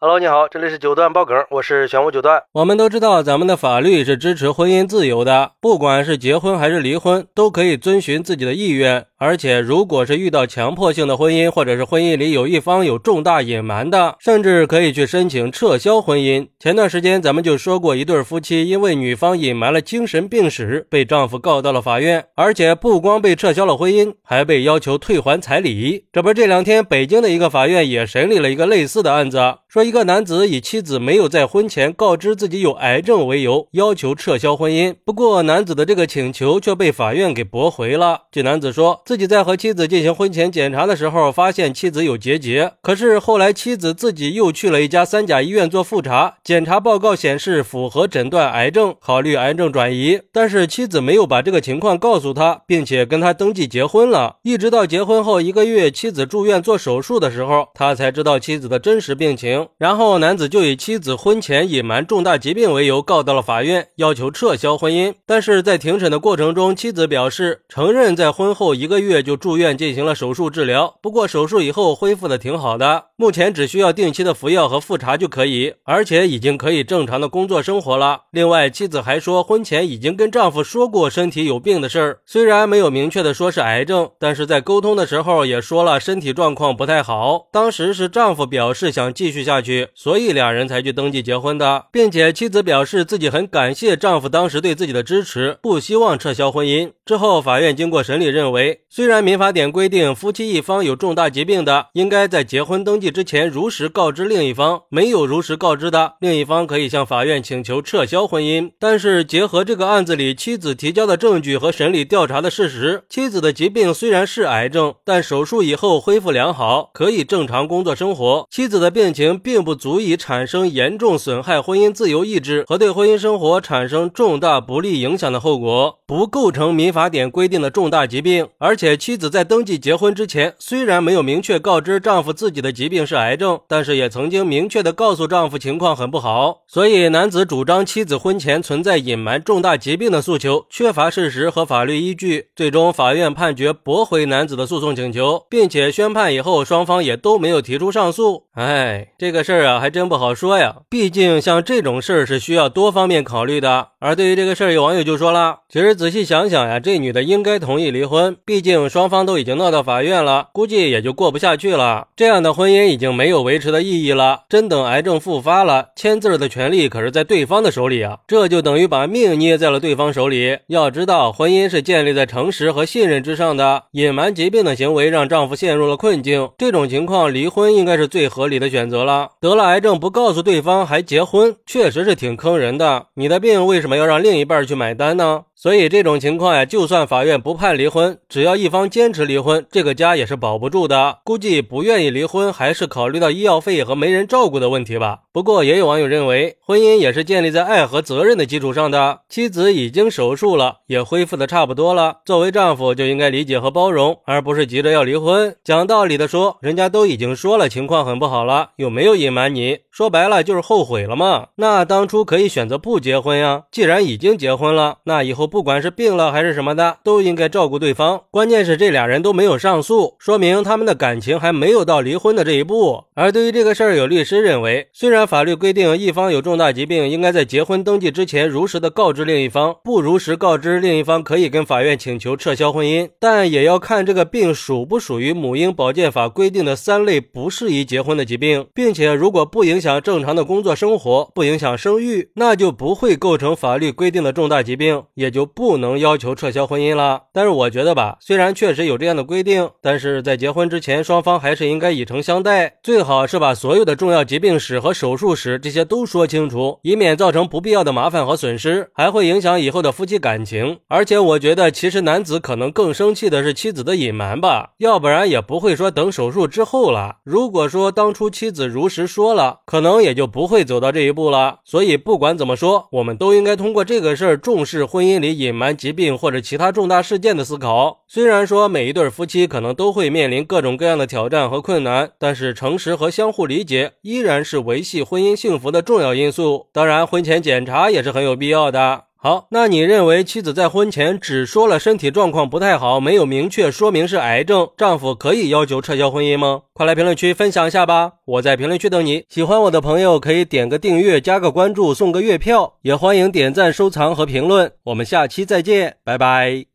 Hello，你好，这里是九段爆梗，我是玄武九段。我们都知道，咱们的法律是支持婚姻自由的，不管是结婚还是离婚，都可以遵循自己的意愿。而且，如果是遇到强迫性的婚姻，或者是婚姻里有一方有重大隐瞒的，甚至可以去申请撤销婚姻。前段时间咱们就说过，一对夫妻因为女方隐瞒了精神病史，被丈夫告到了法院，而且不光被撤销了婚姻，还被要求退还彩礼。这不，这两天北京的一个法院也审理了一个类似的案子，说一个男子以妻子没有在婚前告知自己有癌症为由，要求撤销婚姻。不过，男子的这个请求却被法院给驳回了。据男子说。自己在和妻子进行婚前检查的时候，发现妻子有结节。可是后来妻子自己又去了一家三甲医院做复查，检查报告显示符合诊断癌症，考虑癌症转移。但是妻子没有把这个情况告诉他，并且跟他登记结婚了。一直到结婚后一个月，妻子住院做手术的时候，他才知道妻子的真实病情。然后男子就以妻子婚前隐瞒重大疾病为由，告到了法院，要求撤销婚姻。但是在庭审的过程中，妻子表示承认在婚后一个。月就住院进行了手术治疗，不过手术以后恢复的挺好的，目前只需要定期的服药和复查就可以，而且已经可以正常的工作生活了。另外，妻子还说婚前已经跟丈夫说过身体有病的事儿，虽然没有明确的说是癌症，但是在沟通的时候也说了身体状况不太好。当时是丈夫表示想继续下去，所以两人才去登记结婚的，并且妻子表示自己很感谢丈夫当时对自己的支持，不希望撤销婚姻。之后，法院经过审理认为。虽然民法典规定，夫妻一方有重大疾病的，应该在结婚登记之前如实告知另一方；没有如实告知的，另一方可以向法院请求撤销婚姻。但是，结合这个案子里妻子提交的证据和审理调查的事实，妻子的疾病虽然是癌症，但手术以后恢复良好，可以正常工作生活。妻子的病情并不足以产生严重损害婚姻自由意志和对婚姻生活产生重大不利影响的后果，不构成民法典规定的重大疾病，而。且妻子在登记结婚之前，虽然没有明确告知丈夫自己的疾病是癌症，但是也曾经明确的告诉丈夫情况很不好。所以男子主张妻子婚前存在隐瞒重大疾病的诉求，缺乏事实和法律依据。最终法院判决驳回男子的诉讼请求，并且宣判以后，双方也都没有提出上诉。哎，这个事儿啊，还真不好说呀。毕竟像这种事儿是需要多方面考虑的。而对于这个事儿，有网友就说了，其实仔细想想呀，这女的应该同意离婚，毕竟。双方都已经闹到法院了，估计也就过不下去了。这样的婚姻已经没有维持的意义了。真等癌症复发了，签字的权利可是在对方的手里啊，这就等于把命捏在了对方手里。要知道，婚姻是建立在诚实和信任之上的。隐瞒疾病的行为让丈夫陷入了困境，这种情况离婚应该是最合理的选择了。得了癌症不告诉对方还结婚，确实是挺坑人的。你的病为什么要让另一半去买单呢？所以这种情况呀，就算法院不判离婚，只要一方坚持离婚，这个家也是保不住的。估计不愿意离婚，还是考虑到医药费和没人照顾的问题吧。不过也有网友认为，婚姻也是建立在爱和责任的基础上的。妻子已经手术了，也恢复的差不多了，作为丈夫就应该理解和包容，而不是急着要离婚。讲道理的说，人家都已经说了情况很不好了，又没有隐瞒你，说白了就是后悔了嘛。那当初可以选择不结婚呀。既然已经结婚了，那以后。不管是病了还是什么的，都应该照顾对方。关键是这俩人都没有上诉，说明他们的感情还没有到离婚的这一步。而对于这个事儿，有律师认为，虽然法律规定一方有重大疾病，应该在结婚登记之前如实的告知另一方，不如实告知另一方可以跟法院请求撤销婚姻，但也要看这个病属不属于母婴保健法规定的三类不适宜结婚的疾病，并且如果不影响正常的工作生活，不影响生育，那就不会构成法律规定的重大疾病，也就。不能要求撤销婚姻了。但是我觉得吧，虽然确实有这样的规定，但是在结婚之前，双方还是应该以诚相待，最好是把所有的重要疾病史和手手术时这些都说清楚，以免造成不必要的麻烦和损失，还会影响以后的夫妻感情。而且我觉得，其实男子可能更生气的是妻子的隐瞒吧，要不然也不会说等手术之后了。如果说当初妻子如实说了，可能也就不会走到这一步了。所以不管怎么说，我们都应该通过这个事儿重视婚姻里。隐瞒疾病或者其他重大事件的思考。虽然说每一对夫妻可能都会面临各种各样的挑战和困难，但是诚实和相互理解依然是维系婚姻幸福的重要因素。当然，婚前检查也是很有必要的。好，那你认为妻子在婚前只说了身体状况不太好，没有明确说明是癌症，丈夫可以要求撤销婚姻吗？快来评论区分享一下吧！我在评论区等你。喜欢我的朋友可以点个订阅、加个关注、送个月票，也欢迎点赞、收藏和评论。我们下期再见，拜拜。